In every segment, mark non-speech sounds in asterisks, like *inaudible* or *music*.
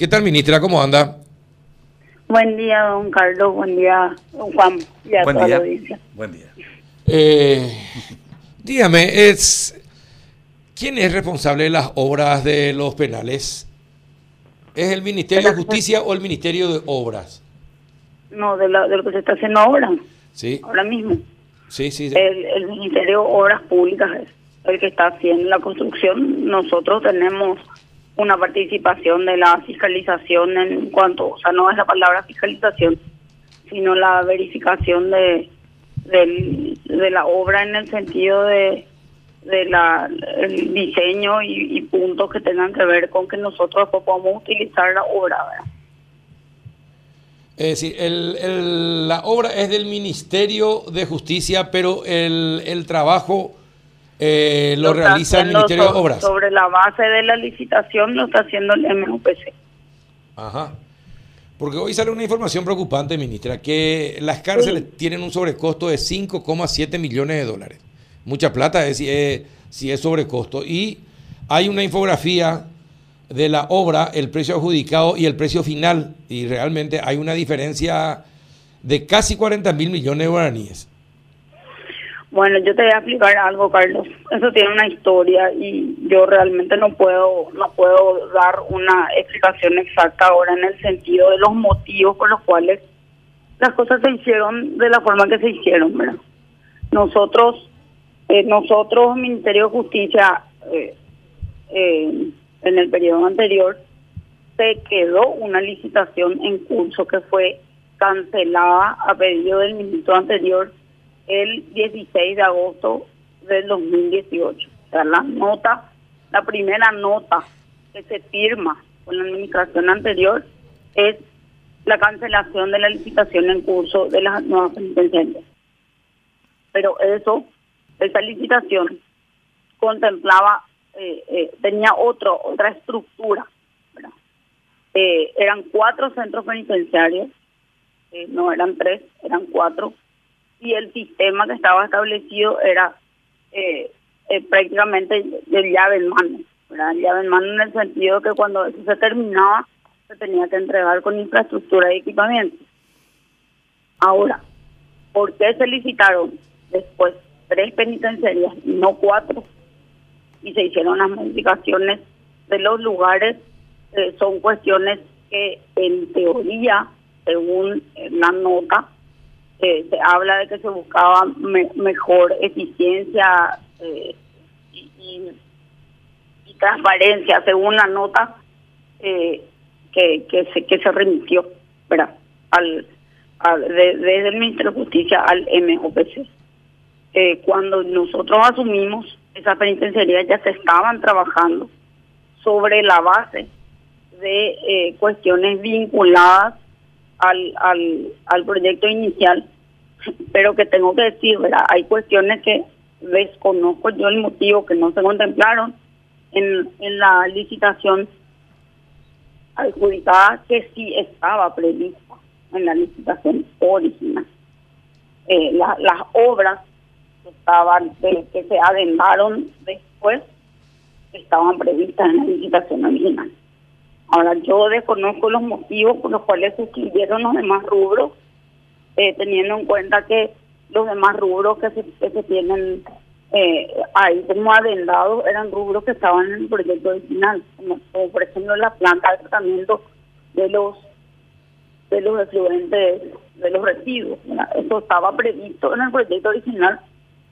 ¿Qué tal, ministra? ¿Cómo anda? Buen día, don Carlos. Buen día, don Juan. Y a Buen toda día. la audiencia. Buen día. Eh, dígame, es, ¿quién es responsable de las obras de los penales? ¿Es el Ministerio de Justicia o el Ministerio de Obras? No, de, la- de lo que se está haciendo ahora, Sí, ahora mismo. sí, sí. sí. El, el Ministerio de Obras Públicas es el que está haciendo la construcción. Nosotros tenemos una participación de la fiscalización en cuanto, o sea, no es la palabra fiscalización, sino la verificación de, del- de la obra en el sentido de, de la el diseño y, puntos que tengan que ver con que nosotros después podamos utilizar la obra. ¿verdad? Es decir, la obra es del Ministerio de Justicia, pero el, el trabajo eh, lo, realiza el Ministerio de so- Obras. Sobre la base de la licitación lo está haciendo el MUPC. Ajá. Porque hoy sale una información preocupante, ministra, que las cárceles tienen un sobrecosto de 5,7 millones de dólares. Mucha plata es, si es, si es sobrecosto. Y hay una infografía de la obra, el precio adjudicado y el precio final. Y realmente hay una diferencia de casi 40 mil millones de guaraníes. Bueno, yo te voy a explicar algo, Carlos. Eso tiene una historia y yo realmente no puedo no puedo dar una explicación exacta ahora en el sentido de los motivos por los cuales las cosas se hicieron de la forma que se hicieron, ¿verdad? Nosotros, eh, nosotros, Ministerio de Justicia, eh, eh, en el periodo anterior, se quedó una licitación en curso que fue cancelada a pedido del ministro anterior el 16 de agosto del 2018. O sea, la nota, la primera nota que se firma con la administración anterior es la cancelación de la licitación en curso de las nuevas penitenciarias. Pero eso, esa licitación contemplaba, eh, eh, tenía otro, otra estructura. Eh, eran cuatro centros penitenciarios, no eran tres, eran cuatro, y el sistema que estaba establecido era eh, eh, prácticamente de llave en mano, ¿verdad? llave en mano en el sentido que cuando eso se terminaba se tenía que entregar con infraestructura y equipamiento. Ahora, ¿por qué se licitaron después tres penitenciarias y no cuatro? Y se hicieron las modificaciones de los lugares, eh, son cuestiones que en teoría, según la nota, eh, se habla de que se buscaba me- mejor eficiencia eh, y, y- transparencia, según la nota eh, que, que, se, que se remitió ¿verdad? Al, de- desde el Ministerio de Justicia al MOPC. Eh, cuando nosotros asumimos, esas penitenciarías ya se estaban trabajando sobre la base de cuestiones vinculadas al, al, al proyecto inicial, pero que tengo que decir, ¿verdad? Hay cuestiones que desconozco yo el motivo que no se contemplaron en, en la licitación adjudicada que sí estaba prevista en la licitación original. Eh, la- las obras que estaban que, que se adendaron después estaban previstas en la licitación original. Ahora, yo desconozco los motivos por los cuales excluyeron los demás rubros, eh, teniendo en cuenta que los demás rubros que se, tienen eh, ahí como adendados eran rubros que estaban en el proyecto original, como, por ejemplo la planta de tratamiento de los de los efluentes, de los residuos. Eso estaba previsto en el proyecto original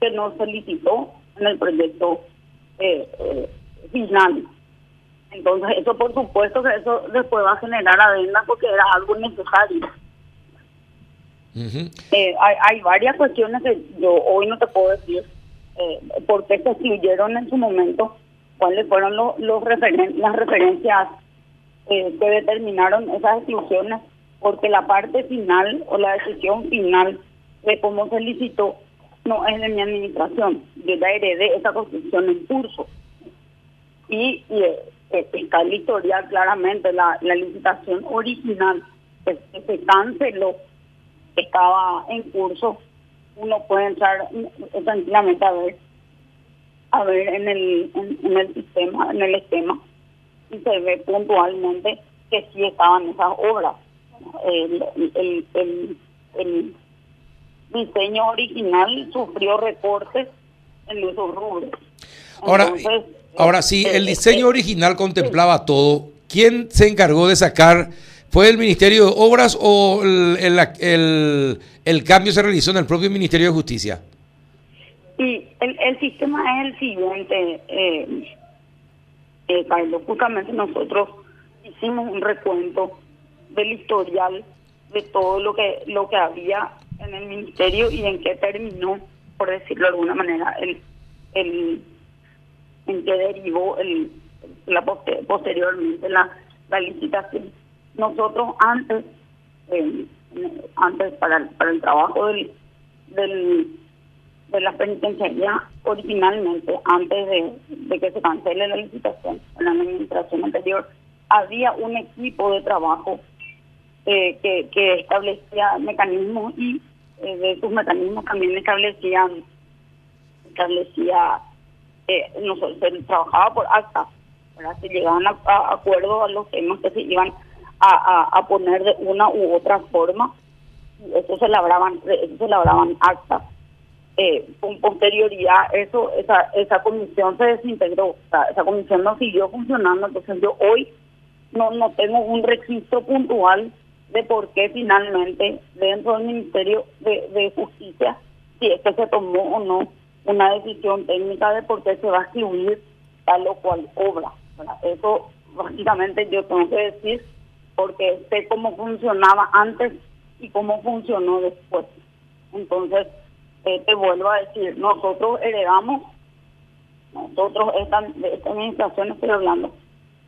que no se licitó en el proyecto eh, final. Entonces, eso por supuesto que eso después va a generar adenda porque era algo necesario. Eh, hay, hay varias cuestiones que yo hoy no te puedo decir eh, por qué se excluyeron en su momento, cuáles fueron los, los referen- las referencias eh, que determinaron esas exclusiones, porque la parte final o la decisión final de cómo se licitó no es de mi administración. Yo ya heredé esa construcción en curso. Y, y, eh, eh, está en la historia claramente la, la licitación original que, que se canceló estaba en curso, uno puede entrar mm, tranquilamente a ver, a ver en el, en, en el sistema, en el esquema, y se ve puntualmente que sí estaban esas obras. El, el, el, el diseño original sufrió recortes en esos rubros. Ahora, ahora sí, el eh, diseño eh, original contemplaba todo. ¿Quién se encargó de sacar? ¿Fue el Ministerio de Obras o el, el, el, cambio se realizó en el propio Ministerio de Justicia? Y el, el sistema es el siguiente, eh, eh, Carlos. Justamente nosotros hicimos un recuento del historial de todo lo que lo que había en el ministerio y en qué terminó, por decirlo de alguna manera, el, el en qué derivó el, la posteriormente la, la licitación. Nosotros antes, antes para, para el trabajo del, del de la penitenciaría originalmente, antes de, que se cancele la licitación en la administración anterior, había un equipo de trabajo eh, que, que establecía mecanismos y eh, de sus mecanismos también establecían establecía eh, se trabajaba por acta se llegaban a, a acuerdos a los temas que se iban a, a, poner de una u otra forma. Y eso se labraban eso se labraban actas. Eh, con posterioridad eso esa esa comisión se desintegró esa comisión no siguió funcionando. Entonces yo hoy no no tengo un registro puntual de por qué finalmente dentro del Ministerio de, Justicia, si es se tomó o no una decisión técnica de por qué se va a escribir tal o cual obra. Eso básicamente yo tengo que decir porque sé cómo funcionaba antes y cómo funcionó después. Entonces, eh, te vuelvo a decir, nosotros heredamos, nosotros esta, de esta administración estoy hablando,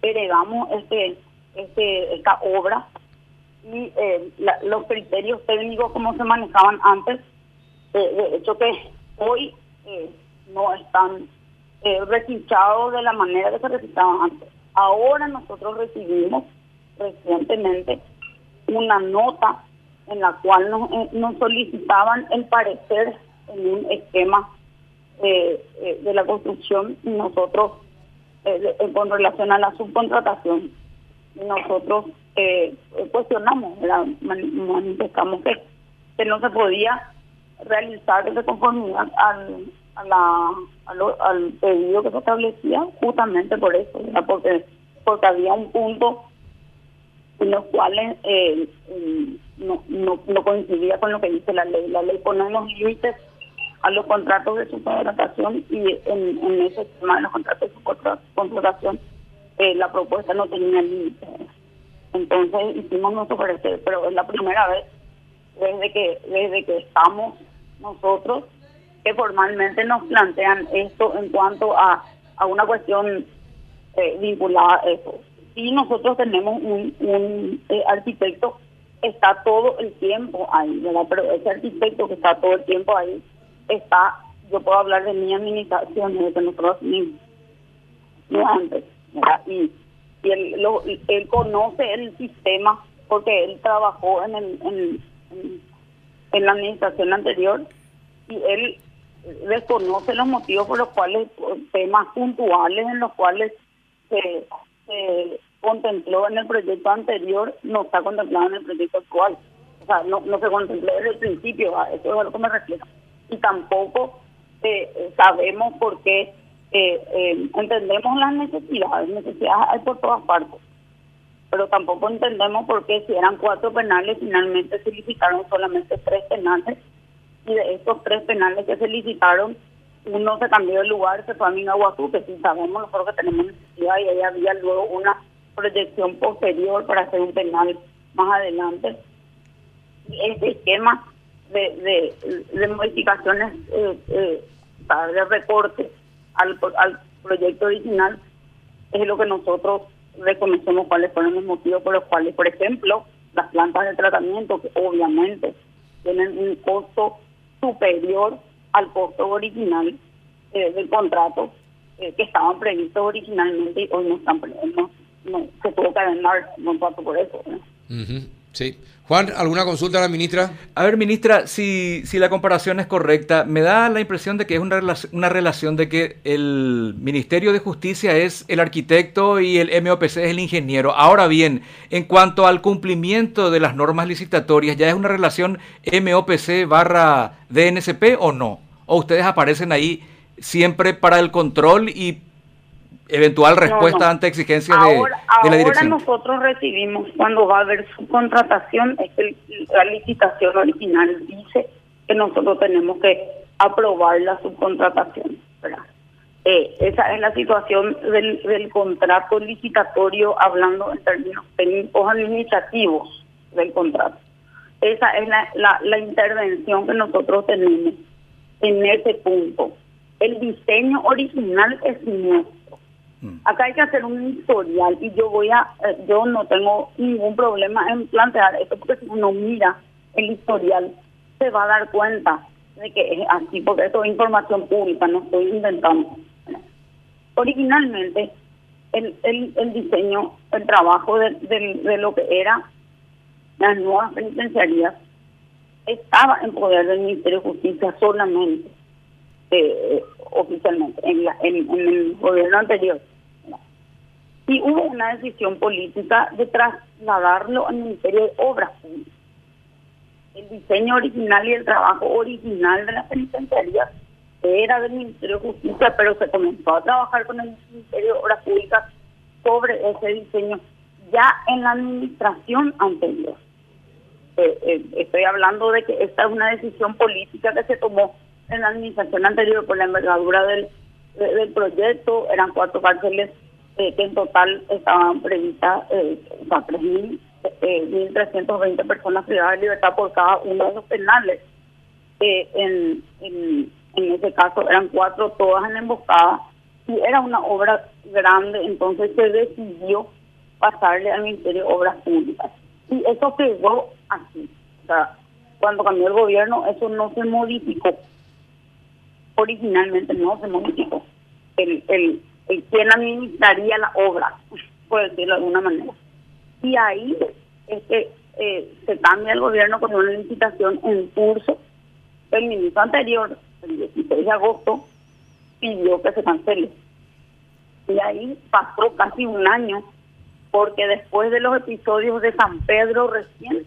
heredamos este, este, esta obra y eh, los criterios técnicos como se manejaban antes, eh, de hecho que hoy eh, no están eh, de la manera que se registraban antes. Ahora nosotros recibimos recientemente una nota en la cual nos, nos solicitaban el parecer en un esquema de la construcción y nosotros con relación a la subcontratación nosotros eh, cuestionamos, manifestamos que, que no se podía realizar de conformidad al, a la, al pedido que se establecía justamente por eso, porque porque había un punto en los cuales eh, no, no, no coincidía con lo que dice la ley. La ley pone unos límites a los contratos de subcontratación y en, en ese tema de los contratos de subcontratación eh, la propuesta no tenía límites. Entonces hicimos nuestro parecer, pero es la primera vez desde que desde que estamos nosotros que formalmente nos plantean esto en cuanto a, a una cuestión eh, vinculada a eso. Si nosotros tenemos un, un eh, arquitecto, está todo el tiempo ahí, ¿verdad? Pero ese arquitecto que está todo el tiempo ahí, está, yo puedo hablar de mi administración, de nosotros mismos, no antes, Y y él, lo, él conoce el sistema porque él trabajó en, el, en, en, la administración anterior y él desconoce los motivos por los cuales temas puntuales en los cuales se, contempló en el proyecto anterior no está contemplado en el proyecto actual. O sea, no, no se contempló desde el principio, eso es a que me refiero. Y tampoco eh, sabemos por qué eh, eh, entendemos las necesidades, necesidades hay por todas partes, pero tampoco entendemos por qué si eran cuatro penales, finalmente se licitaron solamente tres penales, y de estos tres penales que se licitaron, uno se cambió de lugar, se fue a Minaguazú, que sí sabemos nosotros que tenemos necesidad, y ahí había luego una proyección posterior para hacer un penal más adelante. Y este esquema de, modificaciones, eh, eh, de recortes, al, al proyecto original es lo que nosotros reconocemos cuáles fueron los motivos por los cuales, por ejemplo, las plantas de tratamiento, que obviamente tienen un costo superior al costo original eh, del contrato eh, que estaban previstos originalmente y hoy no están no, no se tuvo que vender contrato por eso. Sí. Juan, ¿alguna consulta a la ministra? A ver, ministra, si, si la comparación es correcta, me da la impresión de que es una, una relación de que el Ministerio de Justicia es el arquitecto y el MOPC es el ingeniero. Ahora bien, en cuanto al cumplimiento de las normas licitatorias, ¿ya es una relación MOPC barra DNCP o no? ¿O ustedes aparecen ahí siempre para el control y eventual respuesta ante exigencias de, la dirección. Ahora nosotros recibimos, cuando va a haber subcontratación, es que la licitación original dice que nosotros tenemos que aprobar la subcontratación. Eh, esa es la situación del, del contrato licitatorio, hablando en términos técnicos administrativos del contrato. Esa es la, la, la intervención que nosotros tenemos en ese punto. El diseño original es nuestro. Acá hay que hacer un historial y yo voy a, eh, yo no tengo ningún problema en plantear esto porque si uno mira el historial se va a dar cuenta de que es así, porque esto es información pública, no estoy inventando. Originalmente, el, el, el diseño, el trabajo de, de, lo que era las nuevas penitenciarías estaba en poder del Ministerio de Justicia solamente, eh, oficialmente, en, en el gobierno anterior y hubo una decisión política de trasladarlo al Ministerio de Obras Públicas. El diseño original y el trabajo original de la penitenciaría era del Ministerio de Justicia, pero se comenzó a trabajar con el Ministerio de Obras Públicas sobre ese diseño ya en la administración anterior. Eh, eh, estoy hablando de que esta es una decisión política que se tomó en la administración anterior por la envergadura del, proyecto, eran cuatro cárceles eh, que en total estaban previstas eh, o sea, 1.320 eh, personas privadas de libertad por cada uno de los penales. Eh, en ese caso eran cuatro, todas en emboscada, y era una obra grande, entonces se decidió pasarle al Ministerio de Obras Públicas. Y eso quedó así. O sea, cuando cambió el gobierno, eso no se modificó. Originalmente no se modificó. El, el, quién administraría la obra, por decirlo de alguna manera. Y ahí es que eh, se cambia el gobierno con una licitación en curso. El ministro anterior, el 16 de agosto, pidió que se cancele. Y ahí pasó casi un año, porque después de los episodios de San Pedro recién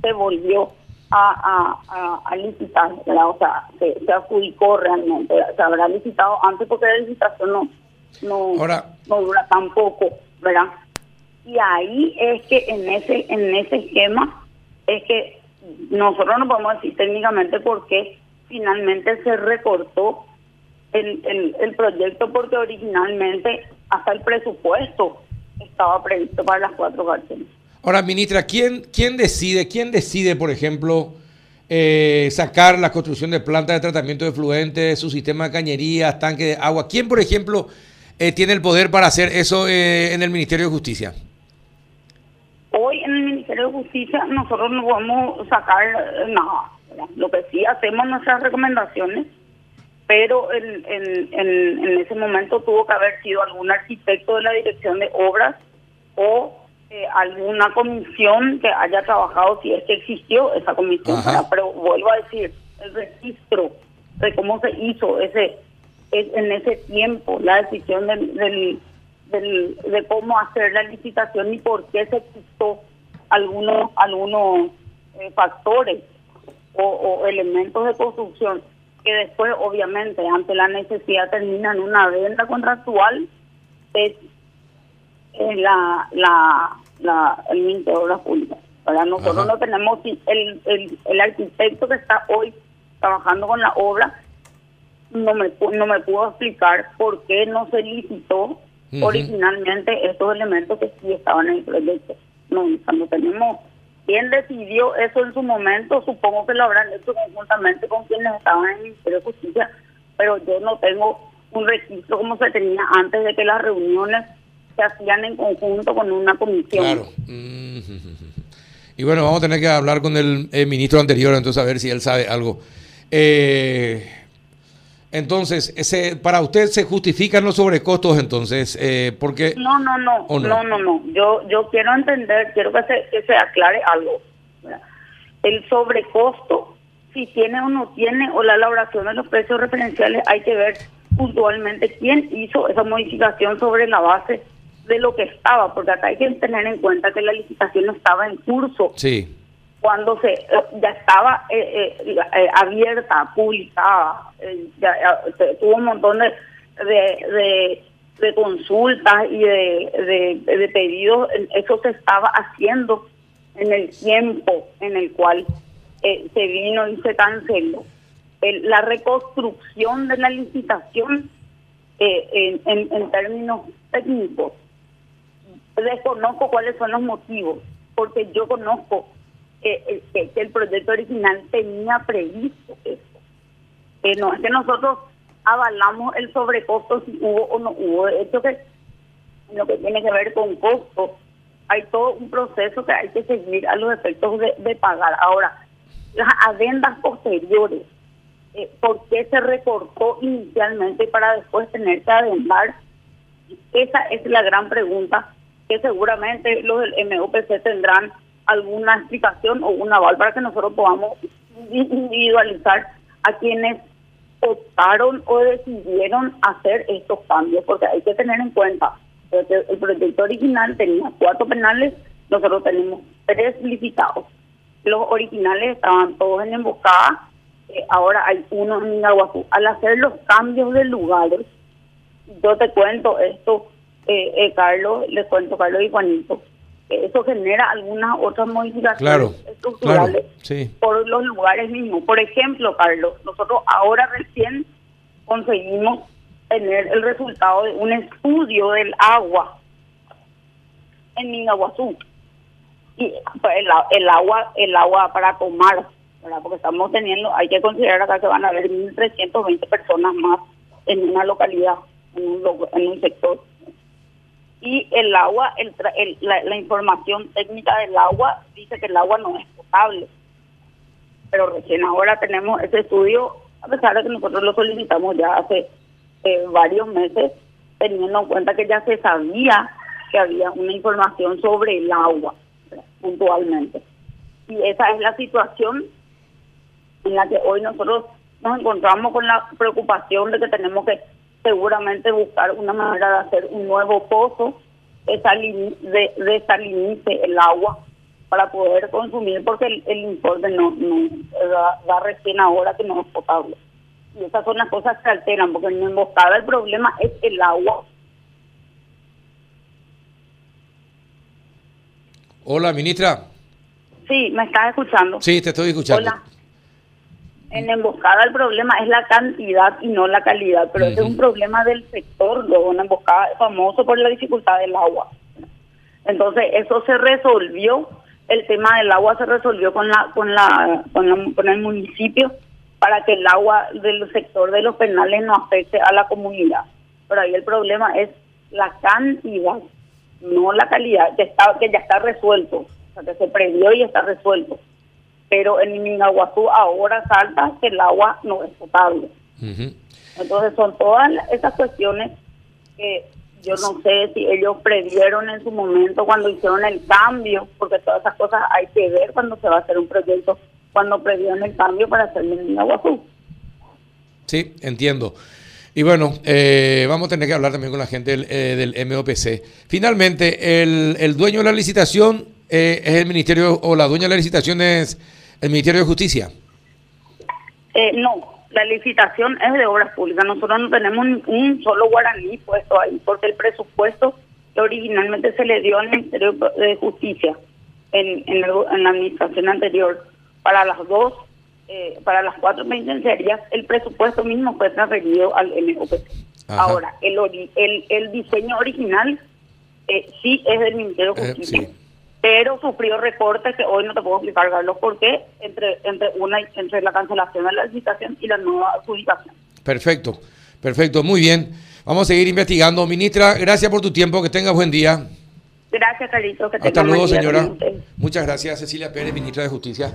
se volvió a, a, a, licitar, o sea, se, se adjudicó realmente, se habrá licitado antes porque la licitación no no, no dura tampoco, ¿verdad? Y ahí es que en ese en ese esquema es que nosotros no podemos decir técnicamente por qué finalmente se recortó el, el, el proyecto porque originalmente hasta el presupuesto estaba previsto para las cuatro cárceles. Ahora, ministra, ¿quién, quién decide, quién decide, por ejemplo, eh, sacar la construcción de plantas de tratamiento de fluentes, su sistema de cañerías, tanque de agua? ¿Quién, por ejemplo, eh, tiene el poder para hacer eso eh, en el Ministerio de Justicia? Hoy en el Ministerio de Justicia nosotros no podemos sacar nada. Lo que sí hacemos nuestras recomendaciones, pero en, en, ese momento tuvo que haber sido algún arquitecto de la Dirección de Obras o eh, alguna comisión que haya trabajado, si es que existió esa comisión. Pero vuelvo a decir, el registro de cómo se hizo ese en ese tiempo la decisión del, del, de cómo hacer la licitación y por qué se quitó algunos algunos eh, factores o, elementos de construcción que después obviamente ante la necesidad terminan una venta contractual es, la, la, la el Ministerio de Obras Públicas. Para nosotros no tenemos el, el, el arquitecto que está hoy trabajando con la obra no me, no me pudo explicar por qué no se licitó originalmente estos elementos que sí estaban en el proyecto. No, cuando tenemos quién decidió eso en su momento, supongo que lo habrán hecho conjuntamente con quienes estaban en el Ministerio de Justicia, pero yo no tengo un registro como se tenía antes de que las reuniones se hacían en conjunto con una comisión. Claro. *laughs* Y bueno, vamos a tener que hablar con el, el ministro anterior, entonces a ver si él sabe algo. Eh, Entonces, ese, para usted se justifican los sobrecostos entonces, eh, porque... No, no, no, no, no, no, no. Yo, yo quiero entender, quiero que se, que se aclare algo. El sobrecosto, si tiene o no tiene, o la elaboración de los precios referenciales, hay que ver puntualmente quién hizo esa modificación sobre la base de lo que estaba, porque acá hay que tener en cuenta que la licitación estaba en curso. Sí cuando se ya estaba eh, eh, eh, abierta, publicada, ya, tuvo un montón de, de, consultas y de, de, pedidos, eso se estaba haciendo en el tiempo en el cual se vino y se canceló. la reconstrucción de la licitación en, en términos técnicos, desconozco cuáles son los motivos, porque yo conozco que, el proyecto original tenía previsto eso. Eh, no es que nosotros avalamos el sobrecosto si hubo o no hubo. De hecho, que lo que tiene que ver con costo, hay todo un proceso que hay que seguir a los efectos de, pagar. Ahora, las adendas posteriores, eh, ¿por qué se recortó inicialmente para después tener que adendar? Esa es la gran pregunta que seguramente los del MOPC tendrán alguna explicación o un aval para que nosotros podamos individualizar a quienes optaron o decidieron hacer estos cambios, porque hay que tener en cuenta que el proyecto original tenía cuatro penales, nosotros tenemos tres licitados. Los originales estaban todos en emboscada, eh, ahora hay uno en Minaguazú. Al hacer los cambios de lugares, yo te cuento esto, eh, eh, Carlos, les cuento Carlos y Juanito, eso genera algunas otras modificaciones estructurales por los lugares mismos. Por ejemplo, Carlos, nosotros ahora recién conseguimos tener el resultado de un estudio del agua en Mingaguazú. Y pues, el, el agua el agua para tomar, porque estamos teniendo, hay que considerar acá que van a haber 1.320 personas más en una localidad, en un, en un sector y el agua, el, la, información técnica del agua dice que el agua no es potable. Pero recién ahora tenemos ese estudio, a pesar de que nosotros lo solicitamos ya hace eh, varios meses, teniendo en cuenta que ya se sabía que había una información sobre el agua, puntualmente. Y esa es la situación en la que hoy nosotros nos encontramos con la preocupación de que tenemos que seguramente buscar una manera de hacer un nuevo pozo, desalinice el agua para poder consumir, porque el, informe no, no da, recién ahora que no es potable. Y esas son las cosas que alteran, porque en emboscada el problema es el agua. Hola, ministra. Sí, ¿me estás escuchando? Sí, te estoy escuchando. Hola en emboscada el problema es la cantidad y no la calidad, pero es un problema del sector, luego una emboscada es famoso por la dificultad del agua. Entonces, eso se resolvió, el tema del agua se resolvió con la con la con, el municipio para que el agua del sector de los penales no afecte a la comunidad. Pero ahí el problema es la cantidad, no la calidad, que está que ya está resuelto, o sea, que se previó y está resuelto pero en Minaguazú ahora salta que el agua no es potable. Entonces son todas esas cuestiones que yo no sé si ellos previeron en su momento cuando hicieron el cambio, porque todas esas cosas hay que ver cuando se va a hacer un proyecto, cuando previeron el cambio para hacer en Minaguazú. Sí, entiendo. Y bueno, eh, vamos a tener que hablar también con la gente del, eh, MOPC. Finalmente, el, el, dueño de la licitación eh, es el ministerio, o la dueña de la licitación es el Ministerio de Justicia? Eh, no, la licitación es de obras públicas. Nosotros no tenemos un solo guaraní puesto ahí, porque el presupuesto que originalmente se le dio al Ministerio de Justicia en, en, la administración anterior para las dos, eh, para las cuatro penitenciarias, el presupuesto mismo fue transferido al MOPC. Ahora, el, el, el diseño original eh, sí es del Ministerio de eh, Justicia pero sufrió recortes que hoy no te puedo explicar, Carlos, por qué entre, entre, una, entre la cancelación de la licitación y la nueva adjudicación. Perfecto, perfecto, muy bien. Vamos a seguir investigando. Ministra, gracias por tu tiempo, que tengas buen día. Gracias, Carlitos. Hasta luego, señora. Muchas gracias, Cecilia Pérez, ministra de Justicia.